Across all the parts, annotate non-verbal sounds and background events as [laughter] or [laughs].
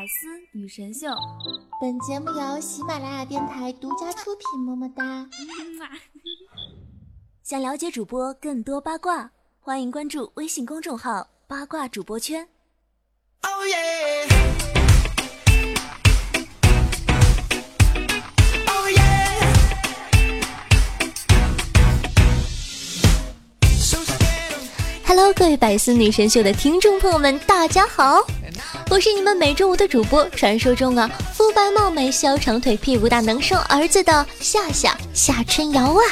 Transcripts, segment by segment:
百思女神秀，本节目由喜马拉雅电台独家出品。么么哒！想了解主播更多八卦，欢迎关注微信公众号“八卦主播圈”。Hello，各位百思女神秀的听众朋友们，大家好，我是你们每周五的主播，传说中啊，肤白貌美、小长腿、屁股大、能生儿子的夏夏夏春瑶啊。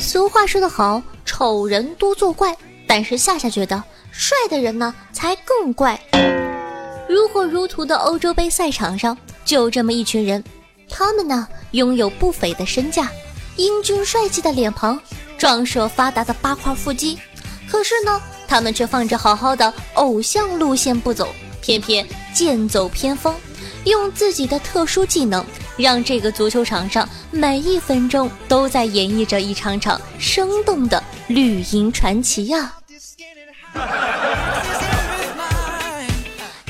俗话说得好，丑人多作怪，但是夏夏觉得帅的人呢才更怪。如火如荼的欧洲杯赛场上，就这么一群人。他们呢，拥有不菲的身价，英俊帅气的脸庞，壮硕发达的八块腹肌。可是呢，他们却放着好好的偶像路线不走，偏偏剑走偏锋，用自己的特殊技能，让这个足球场上每一分钟都在演绎着一场场生动的绿茵传奇呀！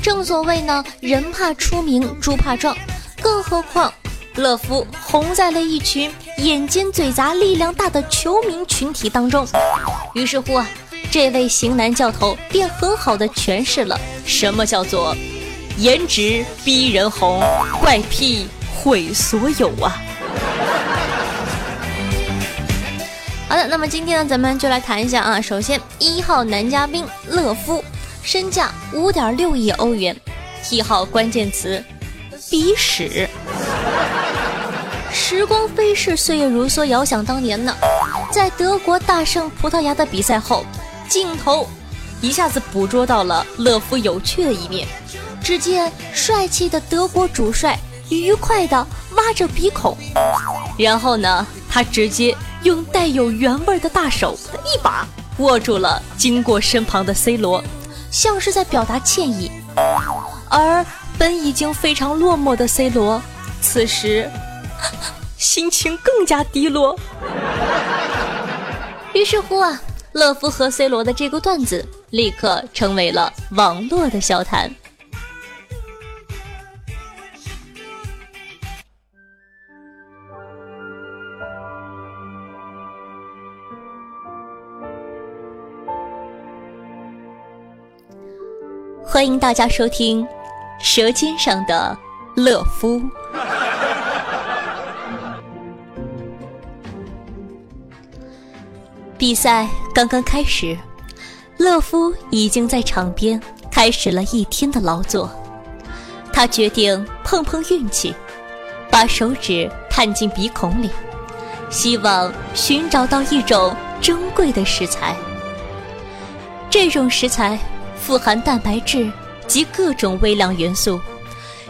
正所谓呢，人怕出名，猪怕壮，更何况。乐福红在了一群眼尖嘴杂、力量大的球迷群体当中。于是乎啊，这位型男教头便很好的诠释了什么叫做颜值逼人红，怪癖毁所有啊！[laughs] 好的，那么今天呢，咱们就来谈一下啊。首先，一号男嘉宾乐夫，身价五点六亿欧元，一号关键词：鼻屎。时光飞逝，岁月如梭。遥想当年呢，在德国大胜葡萄牙的比赛后，镜头一下子捕捉到了乐夫有趣的一面。只见帅气的德国主帅愉快地挖着鼻孔，然后呢，他直接用带有原味的大手一把握住了经过身旁的 C 罗，像是在表达歉意。而本已经非常落寞的 C 罗，此时。心情更加低落，于是乎啊，乐福和 C 罗的这个段子立刻成为了网络的笑谈。欢迎大家收听《舌尖上的乐夫》。比赛刚刚开始，乐夫已经在场边开始了一天的劳作。他决定碰碰运气，把手指探进鼻孔里，希望寻找到一种珍贵的食材。这种食材富含蛋白质及各种微量元素，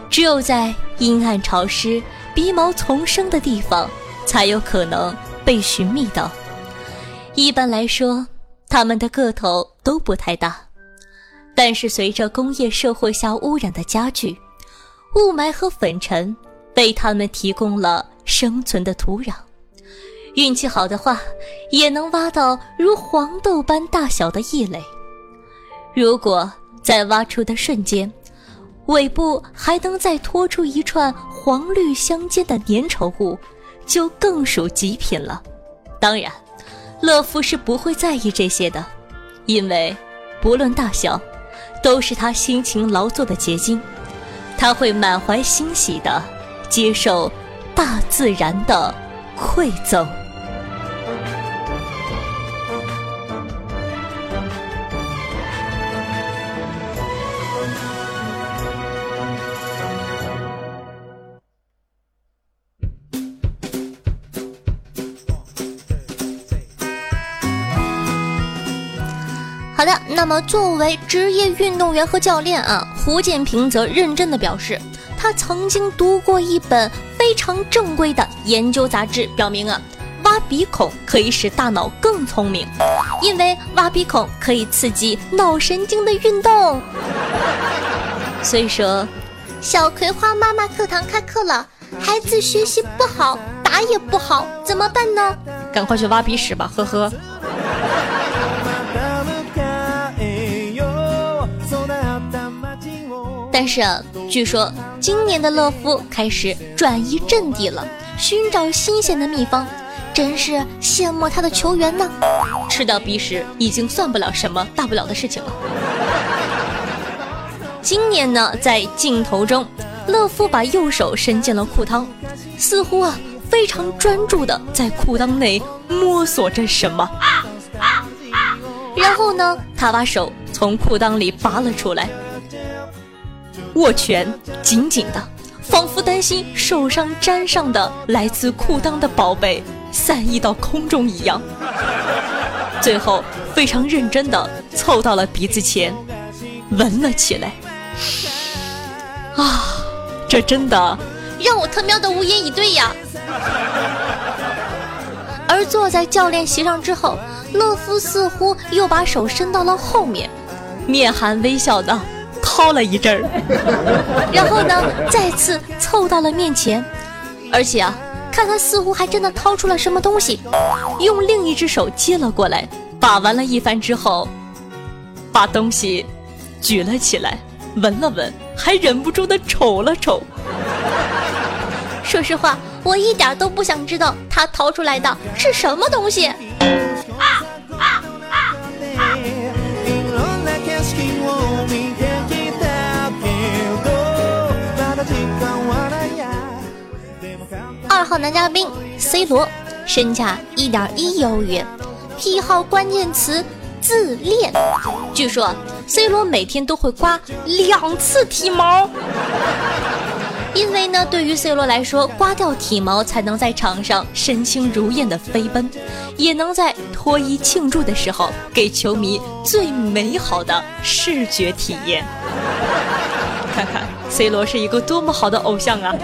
只有在阴暗潮湿、鼻毛丛生的地方才有可能被寻觅到。一般来说，它们的个头都不太大，但是随着工业社会下污染的加剧，雾霾和粉尘为它们提供了生存的土壤。运气好的话，也能挖到如黄豆般大小的异类。如果在挖出的瞬间，尾部还能再拖出一串黄绿相间的粘稠物，就更属极品了。当然。乐福是不会在意这些的，因为不论大小，都是他辛勤劳作的结晶。他会满怀欣喜的接受大自然的馈赠。好的，那么作为职业运动员和教练啊，胡建平则认真的表示，他曾经读过一本非常正规的研究杂志，表明啊，挖鼻孔可以使大脑更聪明，因为挖鼻孔可以刺激脑神经的运动。所以说，小葵花妈妈课堂开课了，孩子学习不好，打也不好，怎么办呢？赶快去挖鼻屎吧，呵呵。但是据说今年的乐夫开始转移阵地了，寻找新鲜的秘方，真是羡慕他的球员呢。吃到鼻屎已经算不了什么大不了的事情了。[laughs] 今年呢，在镜头中，乐夫把右手伸进了裤裆，似乎啊非常专注的在裤裆内摸索着什么。然后呢，他把手从裤裆里拔了出来，握拳紧紧的，仿佛担心手上沾上的来自裤裆的宝贝散溢到空中一样。最后非常认真的凑到了鼻子前，闻了起来。啊，这真的让我他喵的无言以对呀！而坐在教练席上之后，乐夫似乎又把手伸到了后面，面含微笑的掏了一阵儿，[laughs] 然后呢，再次凑到了面前，而且啊，看他似乎还真的掏出了什么东西，用另一只手接了过来，把玩了一番之后，把东西举了起来。闻了闻，还忍不住的瞅了瞅。[laughs] 说实话，我一点都不想知道他掏出来的是什么东西。二男嘉宾 C 罗，身价一点一亿欧元，癖好关键词。自恋，据说 C 罗每天都会刮两次体毛，因为呢，对于 C 罗来说，刮掉体毛才能在场上身轻如燕的飞奔，也能在脱衣庆祝的时候给球迷最美好的视觉体验。看 [laughs] 看 C 罗是一个多么好的偶像啊！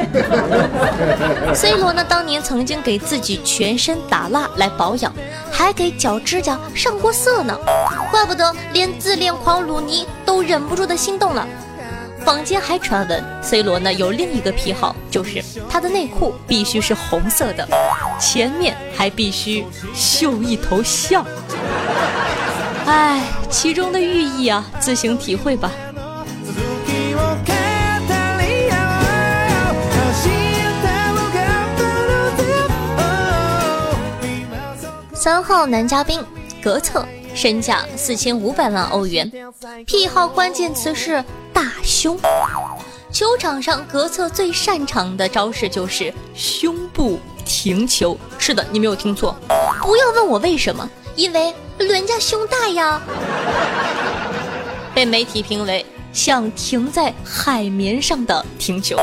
[laughs] C 罗呢，当年曾经给自己全身打蜡来保养，还给脚指甲上过色呢，怪不得连自恋狂鲁尼都忍不住的心动了。坊间还传闻，C 罗呢有另一个癖好，就是他的内裤必须是红色的，前面还必须绣一头象。哎，其中的寓意啊，自行体会吧。三号男嘉宾格策，身价四千五百万欧元，癖好关键词是大胸。球场上，格策最擅长的招式就是胸部停球。是的，你没有听错，不要问我为什么，因为人家胸大呀。[laughs] 被媒体评为像停在海绵上的停球，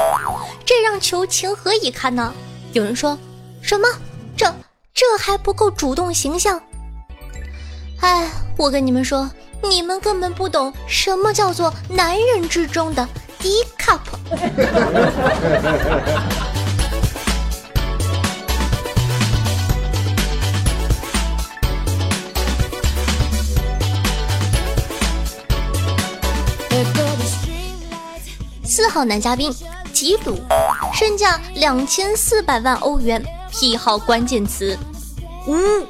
这让球情何以堪呢？有人说什么这？这还不够主动形象？哎，我跟你们说，你们根本不懂什么叫做男人之中的 D cup。四号男嘉宾吉鲁，身价两千四百万欧元。癖好关键词，污。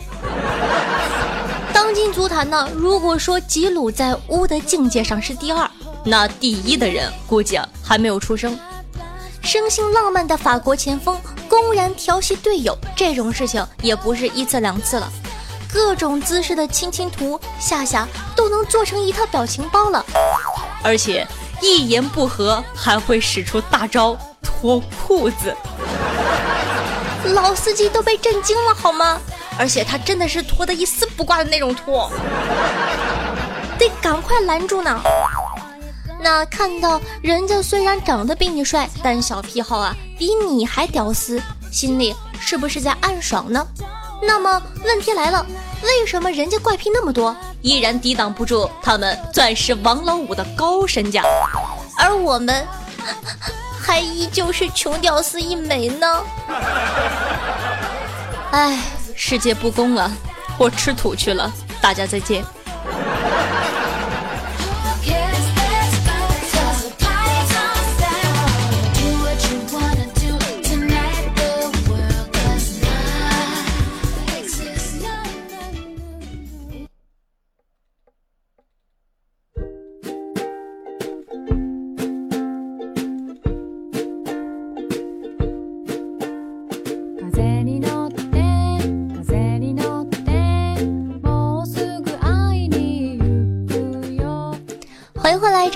当今足坛呢，如果说吉鲁在乌的境界上是第二，那第一的人估计还没有出生。生性浪漫的法国前锋公然调戏队友，这种事情也不是一次两次了，各种姿势的亲亲图夏夏都能做成一套表情包了，而且一言不合还会使出大招脱裤子。老司机都被震惊了好吗？而且他真的是脱的一丝不挂的那种脱，得赶快拦住呢。那看到人家虽然长得比你帅，但小癖好啊比你还屌丝，心里是不是在暗爽呢？那么问题来了，为什么人家怪癖那么多，依然抵挡不住他们钻石王老五的高身价，而我们？还依旧是穷屌丝一枚呢。哎，世界不公了，我吃土去了，大家再见。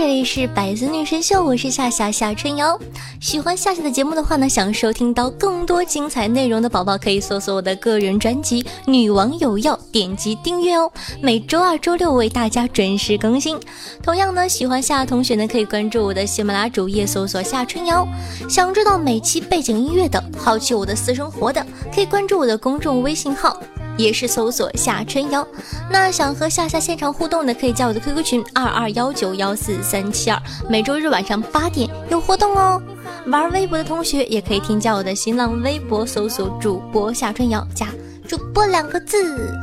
这里是百思女神秀，我是夏夏夏春瑶。喜欢夏夏的节目的话呢，想收听到更多精彩内容的宝宝，可以搜索我的个人专辑《女王有药》，点击订阅哦。每周二、周六为大家准时更新。同样呢，喜欢夏同学呢，可以关注我的喜马拉主页，搜索夏春瑶。想知道每期背景音乐的，好奇我的私生活的，可以关注我的公众微信号。也是搜索夏春瑶。那想和夏夏现场互动的，可以加我的 QQ 群二二幺九幺四三七二，每周日晚上八点有活动哦。玩微博的同学也可以添加我的新浪微博，搜索主播夏春瑶，加主播两个字。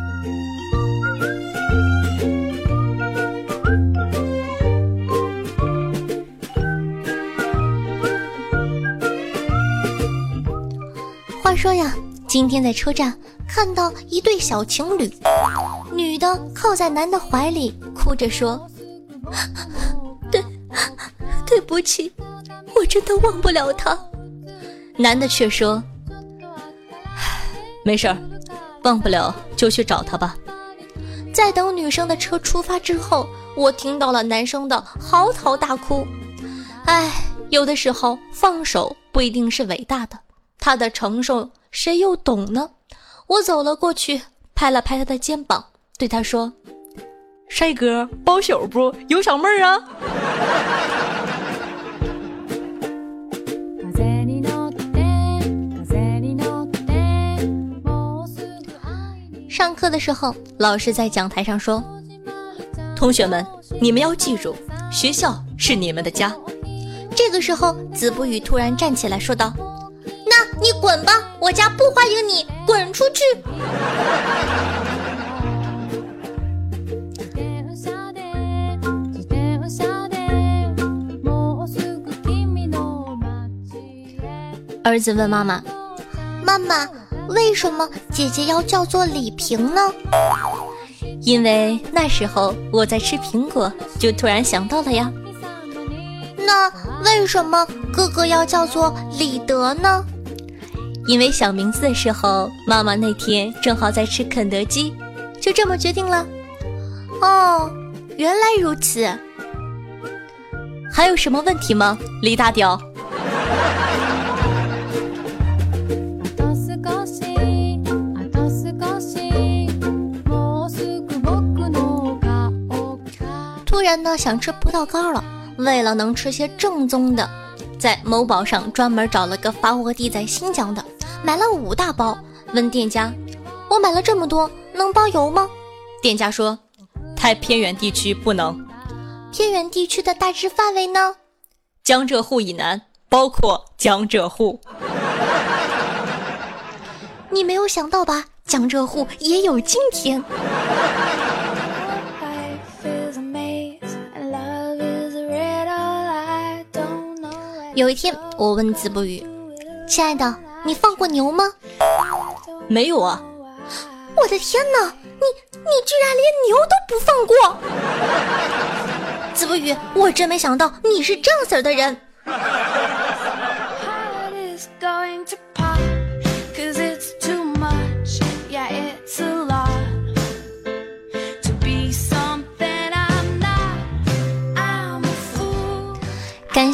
话说呀，今天在车站。看到一对小情侣，女的靠在男的怀里，哭着说：“对，对不起，我真的忘不了他。”男的却说：“没事儿，忘不了就去找他吧。”在等女生的车出发之后，我听到了男生的嚎啕大哭。唉，有的时候放手不一定是伟大的，他的承受谁又懂呢？我走了过去，拍了拍他的肩膀，对他说：“帅哥，包宿不？有小妹儿啊？”上课的时候，老师在讲台上说：“同学们，你们要记住，学校是你们的家。”这个时候，子不语突然站起来说道。你滚吧，我家不欢迎你，滚出去！儿子问妈妈：“妈妈，为什么姐姐要叫做李萍呢？”因为那时候我在吃苹果，就突然想到了呀。那为什么哥哥要叫做李德呢？因为想名字的时候，妈妈那天正好在吃肯德基，就这么决定了。哦，原来如此。还有什么问题吗，李大屌？突然呢，想吃葡萄干了。为了能吃些正宗的，在某宝上专门找了个发货地在新疆的。买了五大包，问店家：“我买了这么多，能包邮吗？”店家说：“太偏远地区不能。”偏远地区的大致范围呢？江浙沪以南，包括江浙沪。[laughs] 你没有想到吧？江浙沪也有今天。有一天，我问子不语：“亲爱的。”你放过牛吗？没有啊！我的天哪，你你居然连牛都不放过！子不语，我真没想到你是这样子的人。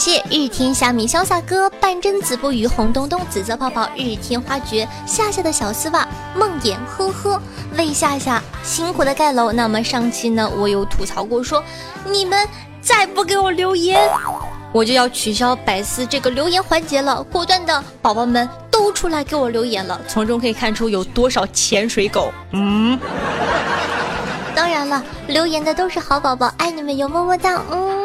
谢日天虾米潇洒哥半真子不语红咚咚紫色泡泡日天花绝夏夏的小丝袜梦魇呵呵为夏夏辛苦的盖楼。那么上期呢，我有吐槽过说，你们再不给我留言，我就要取消百思这个留言环节了。果断的宝宝们都出来给我留言了，从中可以看出有多少潜水狗。嗯，当然了，留言的都是好宝宝，爱你们哟，么么哒，嗯。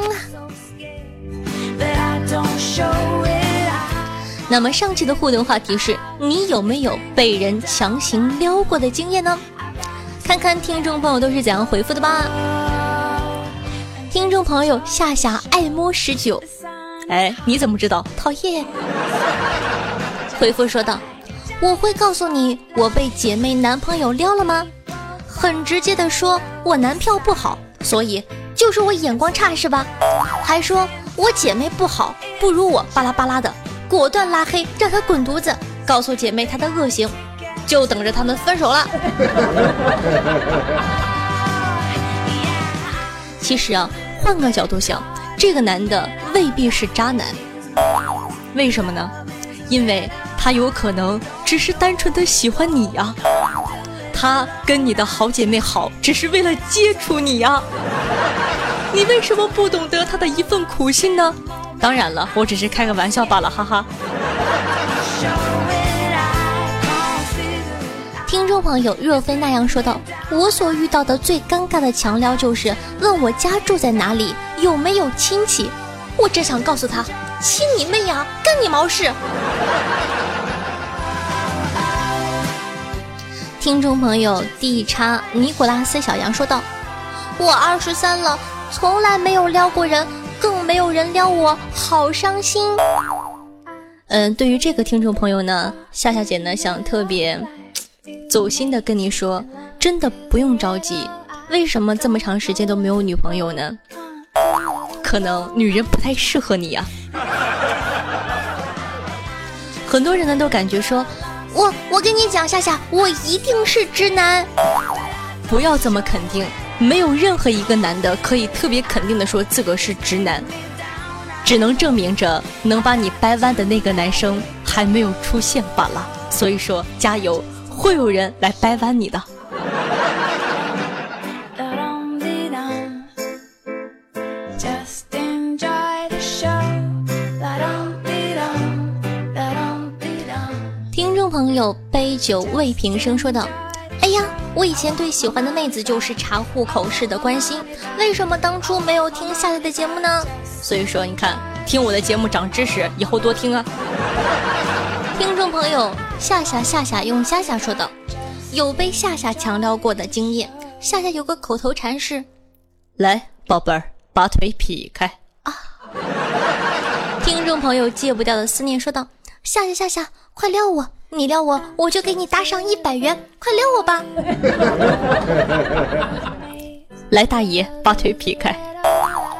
那么上期的互动话题是你有没有被人强行撩过的经验呢？看看听众朋友都是怎样回复的吧。听众朋友夏夏爱摸十九，哎，你怎么知道？讨厌。回复说道：“我会告诉你我被姐妹男朋友撩了吗？很直接的说，我男票不好，所以就是我眼光差是吧？还说。”我姐妹不好，不如我巴拉巴拉的，果断拉黑，让她滚犊子，告诉姐妹她的恶行，就等着他们分手了。其实啊，换个角度想，这个男的未必是渣男。为什么呢？因为他有可能只是单纯的喜欢你呀。他跟你的好姐妹好，只是为了接触你呀。你为什么不懂得他的一份苦心呢？当然了，我只是开个玩笑罢了，哈哈。听众朋友若非那样说道：“我所遇到的最尴尬的强撩就是问我家住在哪里，有没有亲戚。我只想告诉他，亲你妹呀，干你毛事！”听众朋友 D 叉尼古拉斯小杨说道：“我二十三了，从来没有撩过人，更没有人撩我，好伤心。”嗯，对于这个听众朋友呢，夏夏姐呢想特别。走心的跟你说，真的不用着急。为什么这么长时间都没有女朋友呢？可能女人不太适合你呀。很多人呢都感觉说，我我跟你讲，夏夏，我一定是直男。不要这么肯定，没有任何一个男的可以特别肯定的说自个是直男，只能证明着能把你掰弯的那个男生还没有出现罢了。所以说，加油。会有人来掰弯你的。听众朋友，杯酒未平声说道：“哎呀，我以前对喜欢的妹子就是查户口式的关心，为什么当初没有听夏夏的节目呢？所以说，你看，听我的节目长知识，以后多听啊。[laughs] ”听众朋友。夏夏夏夏用夏夏说道：“有被夏夏强撩过的经验。夏夏有个口头禅是：来，宝贝儿，把腿劈开啊！”听众朋友戒不掉的思念说道：“夏夏夏夏，快撩我！你撩我，我就给你打赏一百元，快撩我吧！[laughs] ”来，大爷，把腿劈开，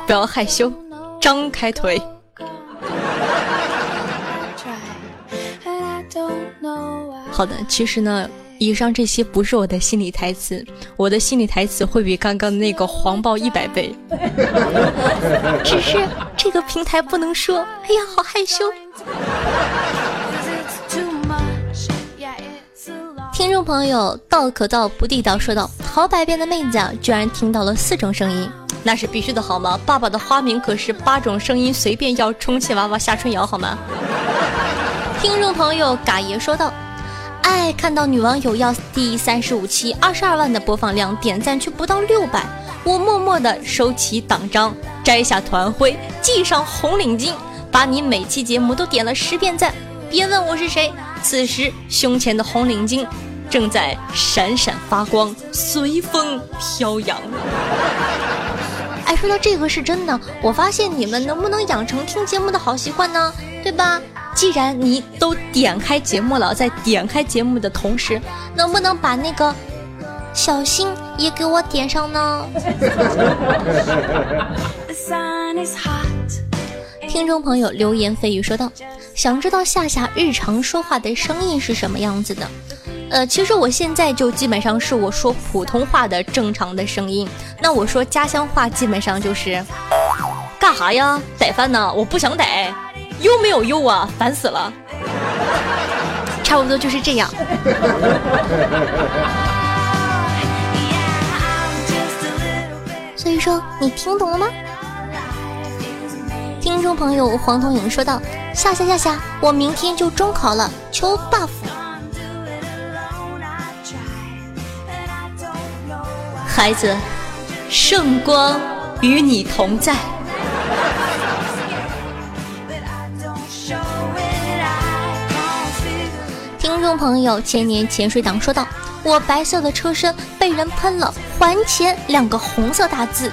不要害羞，张开腿。好的，其实呢，以上这些不是我的心理台词，我的心理台词会比刚刚那个黄暴一百倍。[laughs] 只是这个平台不能说，哎呀，好害羞。听众朋友，道可道不地道，说道：好百变的妹子啊，居然听到了四种声音，那是必须的，好吗？爸爸的花名可是八种声音随便要，充气娃娃夏春瑶，好吗？听众朋友，嘎爷说道。哎，看到女网友要第三十五期二十二万的播放量，点赞却不到六百，我默默的收起党章，摘下团徽，系上红领巾，把你每期节目都点了十遍赞。别问我是谁，此时胸前的红领巾正在闪闪发光，随风飘扬。哎，说到这个是真的，我发现你们能不能养成听节目的好习惯呢？对吧？既然你都点开节目了，在点开节目的同时，能不能把那个小心也给我点上呢？听众朋友流言蜚语说道：“想知道夏夏日常说话的声音是什么样子的？呃，其实我现在就基本上是我说普通话的正常的声音。那我说家乡话基本上就是干哈呀？逮饭呢？我不想逮。”又没有用啊，烦死了！差不多就是这样。[laughs] 所以说，你听懂了吗？听众朋友黄铜影说道：“下下下下，我明天就中考了，求 buff。”孩子，圣光与你同在。听众朋友，千年潜水党说道：“我白色的车身被人喷了，还钱两个红色大字。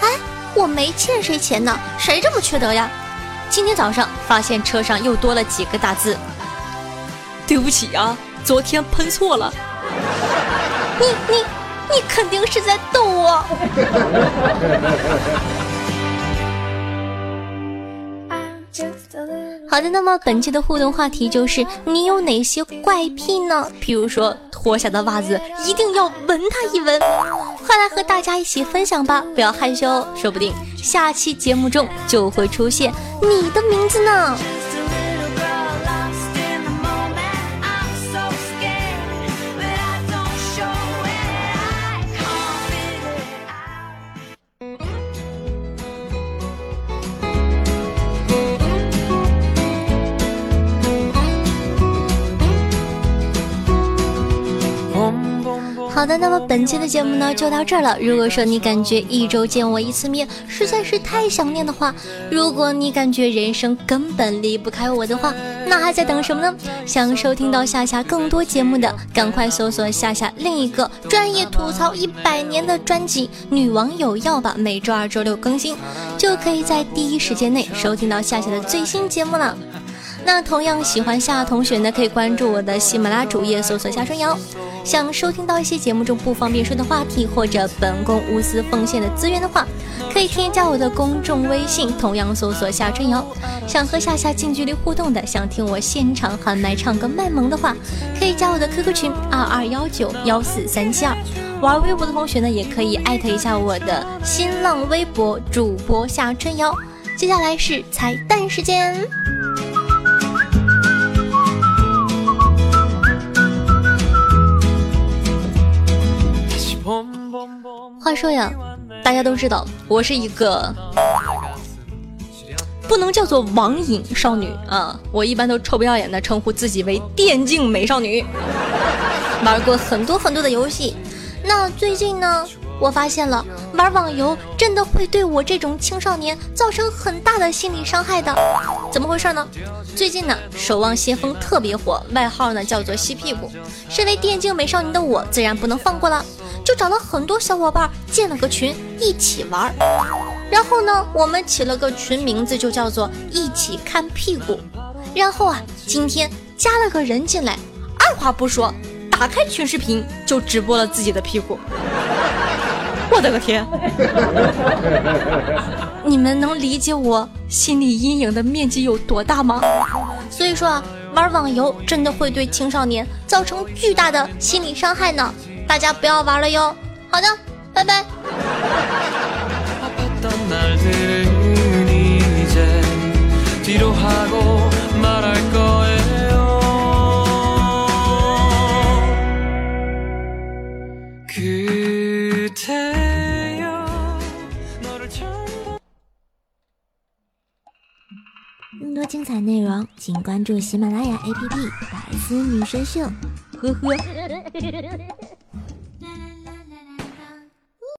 哎，我没欠谁钱呢，谁这么缺德呀？今天早上发现车上又多了几个大字，对不起啊，昨天喷错了。你你你肯定是在逗我。”好的，那么本期的互动话题就是你有哪些怪癖呢？比如说脱下的袜子一定要闻它一闻，快来和大家一起分享吧！不要害羞，说不定下期节目中就会出现你的名字呢。那么本期的节目呢就到这儿了。如果说你感觉一周见我一次面实在是太想念的话，如果你感觉人生根本离不开我的话，那还在等什么呢？想收听到夏夏更多节目的，赶快搜索夏夏另一个专业吐槽一百年的专辑《女网友要吧》，每周二、周六更新，就可以在第一时间内收听到夏夏的最新节目了。那同样喜欢夏同学呢，可以关注我的喜马拉主页，搜索夏春瑶。想收听到一些节目中不方便说的话题，或者本宫无私奉献的资源的话，可以添加我的公众微信，同样搜索夏春瑶。想和夏夏近距离互动的，想听我现场喊麦唱歌卖萌的话，可以加我的 QQ 群二二幺九幺四三七二。玩微博的同学呢，也可以艾特一下我的新浪微博主播夏春瑶。接下来是彩蛋时间。话说呀，大家都知道我是一个不能叫做网瘾少女啊，我一般都臭不要脸的称呼自己为电竞美少女，玩过很多很多的游戏。那最近呢，我发现了玩网游真的会对我这种青少年造成很大的心理伤害的。怎么回事呢？最近呢，守望先锋特别火，外号呢叫做吸屁股。身为电竞美少女的我，自然不能放过了。就找了很多小伙伴建了个群一起玩，然后呢，我们起了个群名字就叫做一起看屁股。然后啊，今天加了个人进来，二话不说，打开群视频就直播了自己的屁股。我的个天！[laughs] 你们能理解我心理阴影的面积有多大吗？所以说啊，玩网游真的会对青少年造成巨大的心理伤害呢。大家不要玩了哟。好的，拜拜。更多精彩内容，请关注喜马拉雅 APP《百思女神秀》。呵呵。